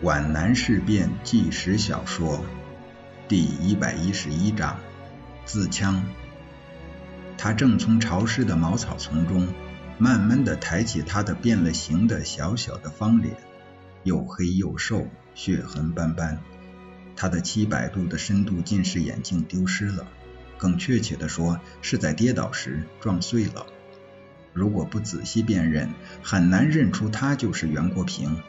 皖南事变纪实小说第一百一十一章自枪。他正从潮湿的茅草丛中慢慢的抬起他的变了形的小小的方脸，又黑又瘦，血痕斑斑。他的七百度的深度近视眼镜丢失了，更确切的说，是在跌倒时撞碎了。如果不仔细辨认，很难认出他就是袁国平。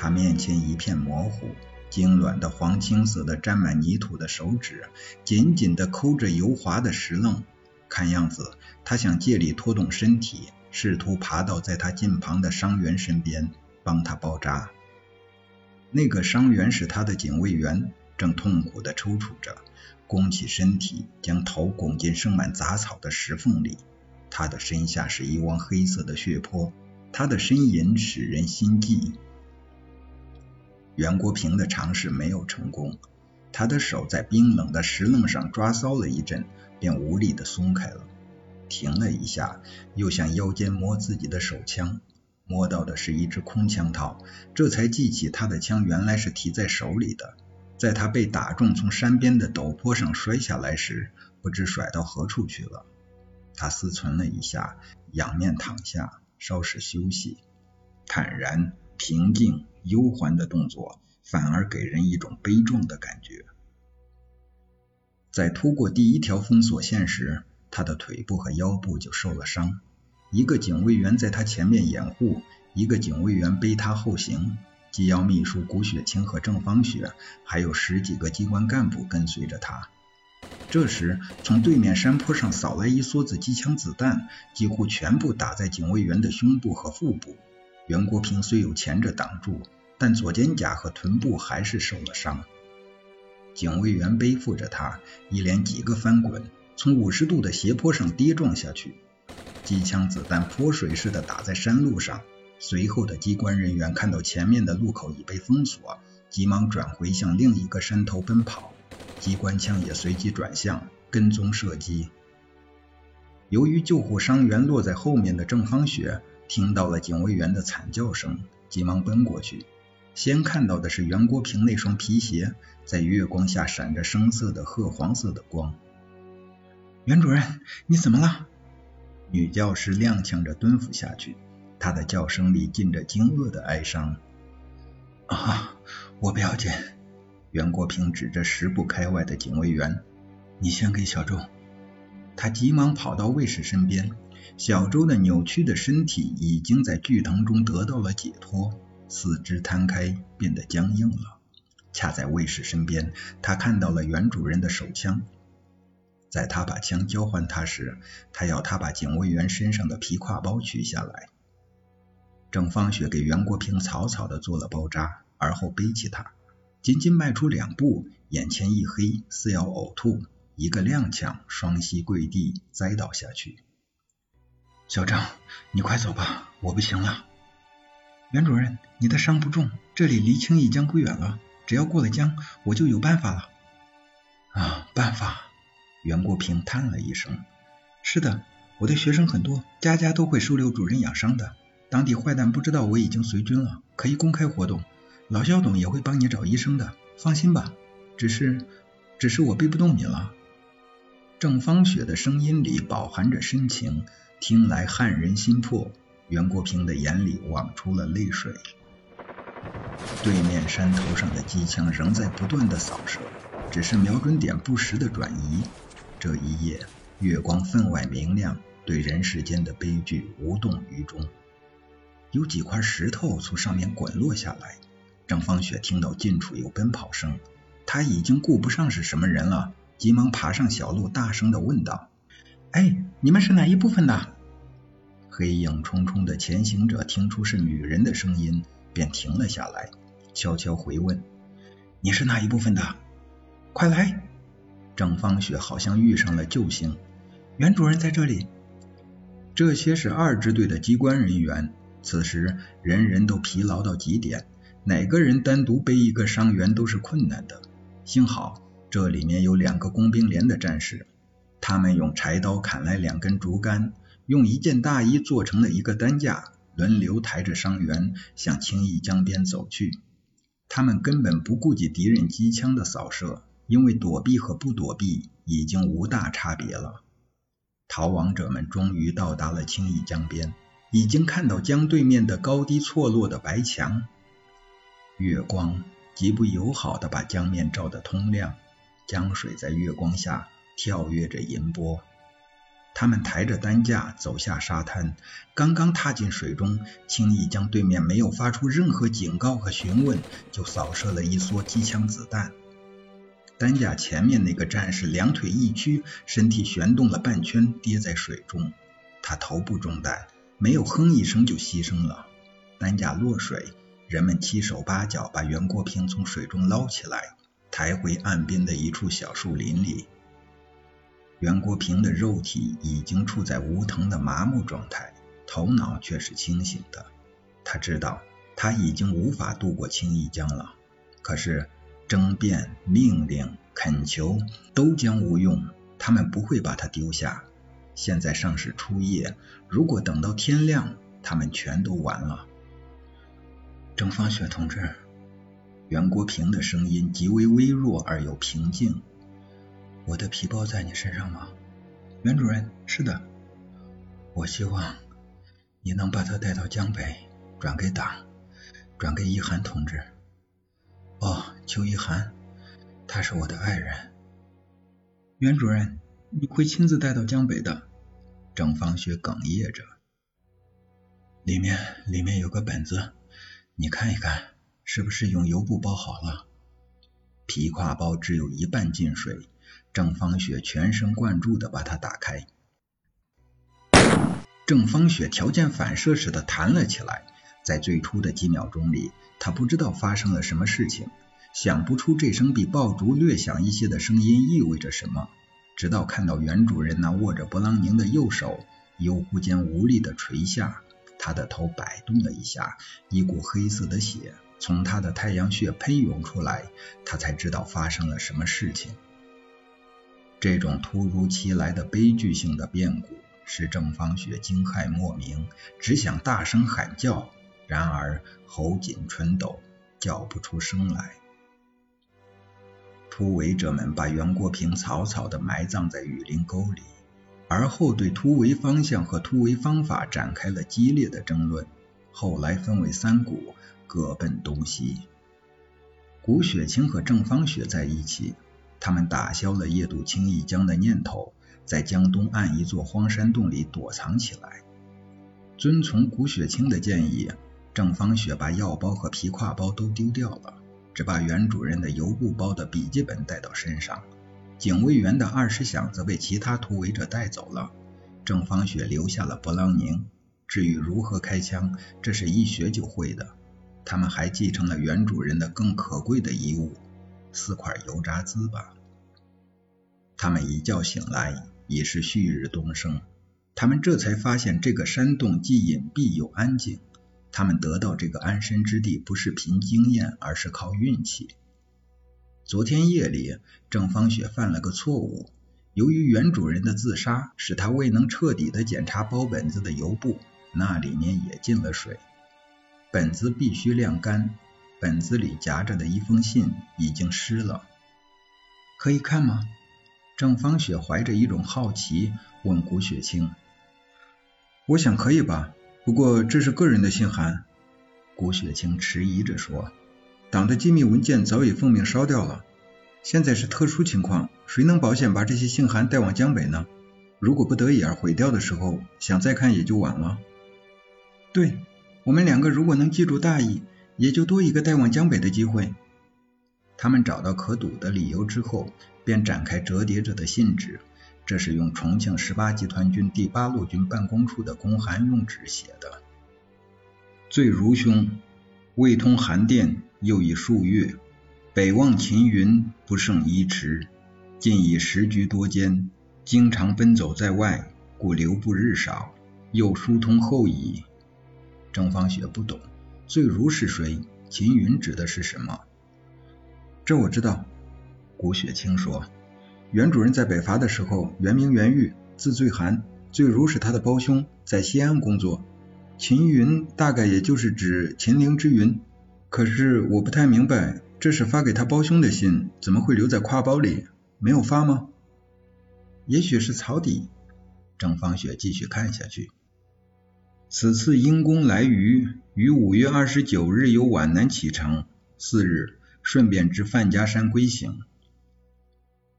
他面前一片模糊，痉挛的黄青色的沾满泥土的手指紧紧地抠着油滑的石棱，看样子他想借力拖动身体，试图爬到在他近旁的伤员身边，帮他包扎。那个伤员是他的警卫员，正痛苦地抽搐着，弓起身体，将头拱进生满杂草的石缝里。他的身下是一汪黑色的血泊，他的呻吟使人心悸。袁国平的尝试没有成功，他的手在冰冷的石棱上抓搔了一阵，便无力的松开了，停了一下，又向腰间摸自己的手枪，摸到的是一支空枪套，这才记起他的枪原来是提在手里的，在他被打中从山边的陡坡上摔下来时，不知甩到何处去了。他思忖了一下，仰面躺下，稍事休息，坦然。平静悠缓的动作，反而给人一种悲壮的感觉。在突过第一条封锁线时，他的腿部和腰部就受了伤。一个警卫员在他前面掩护，一个警卫员背他后行。机要秘书谷雪清和郑芳雪，还有十几个机关干部跟随着他。这时，从对面山坡上扫来一梭子机枪子弹，几乎全部打在警卫员的胸部和腹部。袁国平虽有前者挡住，但左肩胛和臀部还是受了伤。警卫员背负着他，一连几个翻滚，从五十度的斜坡上跌撞下去。机枪子弹泼水似的打在山路上。随后的机关人员看到前面的路口已被封锁，急忙转回向另一个山头奔跑。机关枪也随即转向，跟踪射击。由于救护伤员落在后面的郑芳雪。听到了警卫员的惨叫声，急忙奔过去。先看到的是袁国平那双皮鞋，在月光下闪着深色的褐黄色的光。袁主任，你怎么了？女教师踉跄着蹲伏下去，她的叫声里浸着惊愕的哀伤。啊，我不要紧。袁国平指着十步开外的警卫员：“你先给小周。”他急忙跑到卫士身边。小周的扭曲的身体已经在剧疼中得到了解脱，四肢摊开，变得僵硬了。恰在卫士身边，他看到了原主人的手枪。在他把枪交还他时，他要他把警卫员身上的皮挎包取下来。郑芳雪给袁国平草草的做了包扎，而后背起他，仅仅迈出两步，眼前一黑，似要呕吐，一个踉跄，双膝跪地，栽倒下去。小张，你快走吧，我不行了。袁主任，你的伤不重，这里离青义江不远了，只要过了江，我就有办法了。啊，办法？袁国平叹了一声。是的，我的学生很多，家家都会收留主任养伤的。当地坏蛋不知道我已经随军了，可以公开活动。老肖董也会帮你找医生的，放心吧。只是，只是我背不动你了。郑芳雪的声音里饱含着深情。听来撼人心魄，袁国平的眼里望出了泪水。对面山头上的机枪仍在不断的扫射，只是瞄准点不时的转移。这一夜，月光分外明亮，对人世间的悲剧无动于衷。有几块石头从上面滚落下来，张芳雪听到近处有奔跑声，她已经顾不上是什么人了，急忙爬上小路，大声的问道。哎，你们是哪一部分的？黑影重重的前行者听出是女人的声音，便停了下来，悄悄回问：“你是哪一部分的？快来！”郑芳雪好像遇上了救星，袁主任在这里。这些是二支队的机关人员，此时人人都疲劳到极点，哪个人单独背一个伤员都是困难的。幸好这里面有两个工兵连的战士。他们用柴刀砍来两根竹竿，用一件大衣做成了一个担架，轮流抬着伤员向青弋江边走去。他们根本不顾及敌人机枪的扫射，因为躲避和不躲避已经无大差别了。逃亡者们终于到达了青弋江边，已经看到江对面的高低错落的白墙。月光极不友好的把江面照得通亮，江水在月光下跳跃着银波。他们抬着担架走下沙滩，刚刚踏进水中，轻易将对面没有发出任何警告和询问，就扫射了一梭机枪子弹。担架前面那个战士两腿一屈，身体旋动了半圈，跌在水中。他头部中弹，没有哼一声就牺牲了。担架落水，人们七手八脚把袁国平从水中捞起来，抬回岸边的一处小树林里。袁国平的肉体已经处在无疼的麻木状态，头脑却是清醒的。他知道他已经无法渡过青弋江了。可是争辩、命令、恳求都将无用，他们不会把他丢下。现在尚是初夜，如果等到天亮，他们全都完了。郑芳雪同志，袁国平的声音极为微弱而又平静。我的皮包在你身上吗？袁主任，是的。我希望你能把它带到江北，转给党，转给一涵同志。哦，邱一涵，他是我的爱人。袁主任，你会亲自带到江北的。郑芳雪哽咽着。里面里面有个本子，你看一看，是不是用油布包好了？皮挎包只有一半进水。郑芳雪全神贯注的把它打开，郑芳雪条件反射似的弹了起来。在最初的几秒钟里，她不知道发生了什么事情，想不出这声比爆竹略响一些的声音意味着什么。直到看到袁主任那握着勃朗宁的右手，悠忽间无力的垂下，他的头摆动了一下，一股黑色的血从他的太阳穴喷涌出来，他才知道发生了什么事情。这种突如其来的悲剧性的变故使郑芳雪惊骇莫名，只想大声喊叫，然而喉紧唇抖，叫不出声来。突围者们把袁国平草草地埋葬在雨林沟里，而后对突围方向和突围方法展开了激烈的争论。后来分为三股，各奔东西。古雪清和郑芳雪在一起。他们打消了夜渡青弋江的念头，在江东岸一座荒山洞里躲藏起来。遵从古雪清的建议，郑芳雪把药包和皮挎包都丢掉了，只把原主任的油布包的笔记本带到身上。警卫员的二十响则被其他突围者带走了。郑芳雪留下了勃朗宁。至于如何开枪，这是一学就会的。他们还继承了原主人的更可贵的遗物。四块油炸糍粑。他们一觉醒来，已是旭日东升。他们这才发现，这个山洞既隐蔽又安静。他们得到这个安身之地，不是凭经验，而是靠运气。昨天夜里，郑芳雪犯了个错误。由于原主人的自杀，使他未能彻底的检查包本子的油布，那里面也进了水。本子必须晾干。本子里夹着的一封信已经湿了，可以看吗？郑芳雪怀着一种好奇问古雪清。我想可以吧，不过这是个人的信函。古雪清迟疑着说，党的机密文件早已奉命烧掉了，现在是特殊情况，谁能保险把这些信函带往江北呢？如果不得已而毁掉的时候，想再看也就晚了。对我们两个如果能记住大意。也就多一个带往江北的机会。他们找到可赌的理由之后，便展开折叠着的信纸。这是用重庆十八集团军第八路军办公处的公函用纸写的。醉如兄，未通函电又已数月，北望秦云不胜衣迟，近已时局多艰，经常奔走在外，故留步日少。又疏通后矣。郑芳雪不懂。醉如是谁？秦云指的是什么？这我知道。古雪清说，原主人在北伐的时候，原名袁玉，字醉寒，醉如是他的胞兄，在西安工作。秦云大概也就是指秦陵之云。可是我不太明白，这是发给他胞兄的信，怎么会留在挎包里？没有发吗？也许是草底。郑芳雪继续看下去。此次因公来渝，于五月二十九日由皖南启程，次日顺便至范家山归行。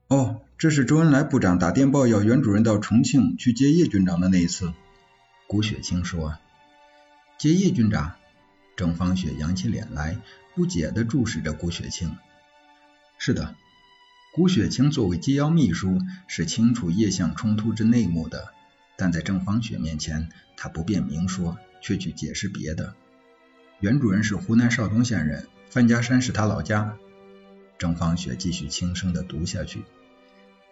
哦，这是周恩来部长打电报要袁主任到重庆去接叶军长的那一次。谷雪清说：“接叶军长。”郑芳雪扬起脸来，不解地注视着谷雪清。是的，谷雪清作为机要秘书，是清楚叶项冲突之内幕的，但在郑芳雪面前，他不便明说，却去解释别的。袁主任是湖南邵东县人，范家山是他老家。郑芳雪继续轻声地读下去：“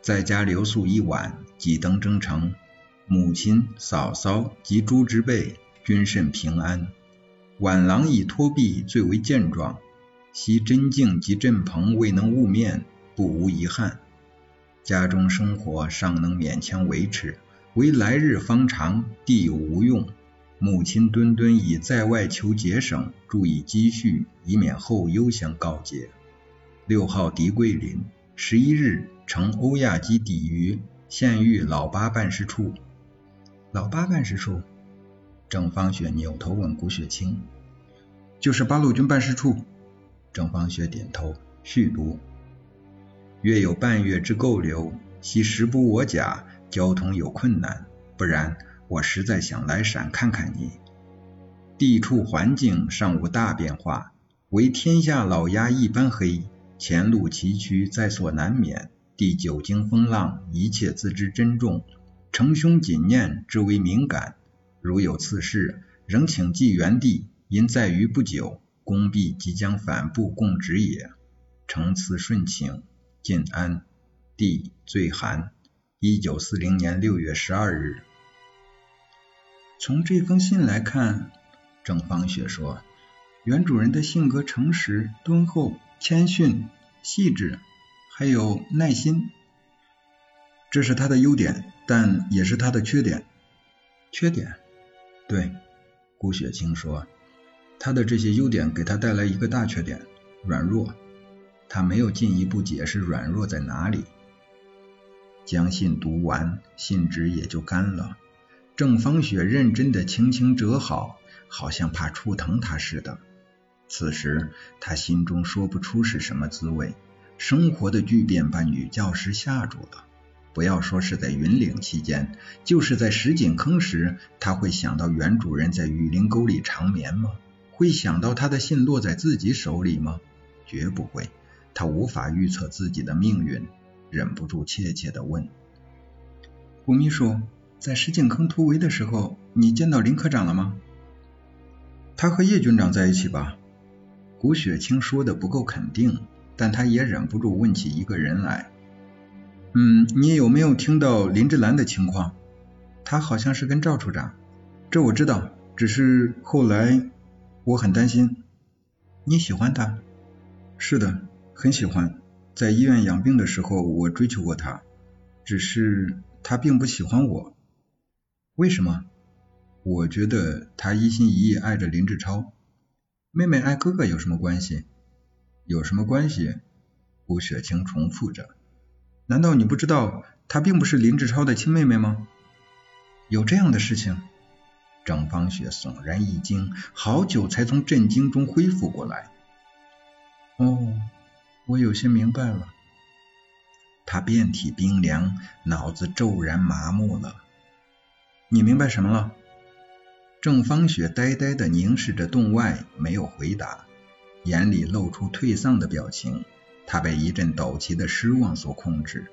在家留宿一晚，即登征程。母亲、嫂嫂及诸之辈均甚平安。”晚郎以托臂最为健壮，昔真敬及振鹏未能晤面，不无遗憾。家中生活尚能勉强维持，唯来日方长，地有无用。母亲敦敦以在外求节省，注意积蓄，以免后忧相告诫。六号狄桂林，十一日乘欧亚机抵渝，现寓老八办事处。老八办事处。郑芳雪扭头问谷雪清：“就是八路军办事处。”郑芳雪点头，续读：“月有半月之够留，系时不我甲，交通有困难，不然我实在想来陕看看你。地处环境尚无大变化，唯天下老鸦一般黑，前路崎岖在所难免。第久经风浪，一切自知珍重，承兄谨念，之为敏感。”如有次事，仍请寄原地，因在于不久，公必即将反部供职也。承此顺请，晋安。弟最寒。一九四零年六月十二日。从这封信来看，郑芳雪说，原主人的性格诚实、敦厚、谦逊、细致，还有耐心，这是他的优点，但也是他的缺点。缺点？对，顾雪清说，他的这些优点给他带来一个大缺点，软弱。他没有进一步解释软弱在哪里。将信读完，信纸也就干了。郑芳雪认真的轻轻折好，好像怕触疼他似的。此时他心中说不出是什么滋味，生活的巨变把女教师吓住了。不要说是在云岭期间，就是在石井坑时，他会想到袁主任在雨林沟里长眠吗？会想到他的信落在自己手里吗？绝不会。他无法预测自己的命运，忍不住怯怯地问：“胡秘书，在石井坑突围的时候，你见到林科长了吗？”他和叶军长在一起吧？古雪清说的不够肯定，但他也忍不住问起一个人来。嗯，你有没有听到林志兰的情况？他好像是跟赵处长，这我知道，只是后来我很担心。你喜欢他？是的，很喜欢。在医院养病的时候，我追求过她，只是她并不喜欢我。为什么？我觉得她一心一意爱着林志超。妹妹爱哥哥有什么关系？有什么关系？吴雪清重复着。难道你不知道她并不是林志超的亲妹妹吗？有这样的事情？郑芳雪悚然一惊，好久才从震惊中恢复过来。哦，我有些明白了。他遍体冰凉，脑子骤然麻木了。你明白什么了？郑芳雪呆呆的凝视着洞外，没有回答，眼里露出退丧的表情。他被一阵陡起的失望所控制，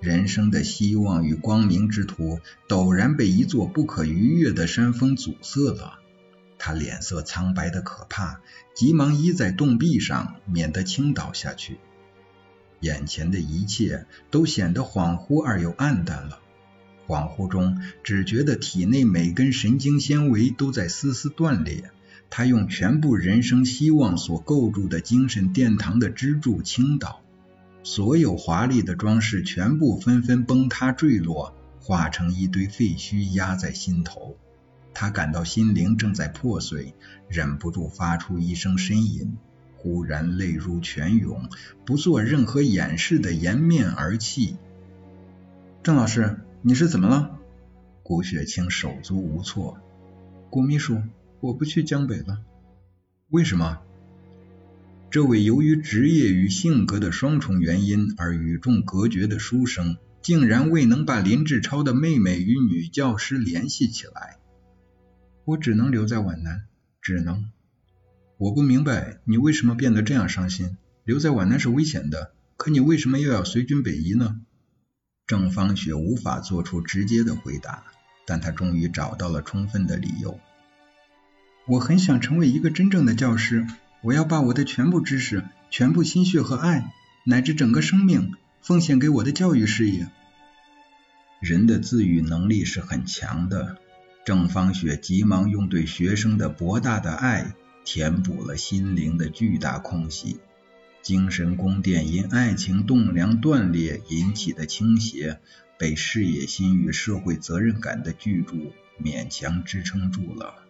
人生的希望与光明之途陡然被一座不可逾越的山峰阻塞了。他脸色苍白的可怕，急忙依在洞壁上，免得倾倒下去。眼前的一切都显得恍惚而又暗淡了。恍惚中，只觉得体内每根神经纤维都在丝丝断裂。他用全部人生希望所构筑的精神殿堂的支柱倾倒，所有华丽的装饰全部纷纷崩塌坠落，化成一堆废墟压在心头。他感到心灵正在破碎，忍不住发出一声呻吟，忽然泪如泉涌，不做任何掩饰的掩面而泣。郑老师，你是怎么了？顾雪清手足无措。顾秘书，我不去江北了。为什么？这位由于职业与性格的双重原因而与众隔绝的书生，竟然未能把林志超的妹妹与女教师联系起来。我只能留在皖南，只能。我不明白你为什么变得这样伤心。留在皖南是危险的，可你为什么又要随军北移呢？郑芳雪无法做出直接的回答，但她终于找到了充分的理由。我很想成为一个真正的教师。我要把我的全部知识、全部心血和爱，乃至整个生命，奉献给我的教育事业。人的自愈能力是很强的。郑芳雪急忙用对学生的博大的爱，填补了心灵的巨大空隙。精神宫殿因爱情栋梁断裂引起的倾斜，被事业心与社会责任感的巨柱勉强支撑住了。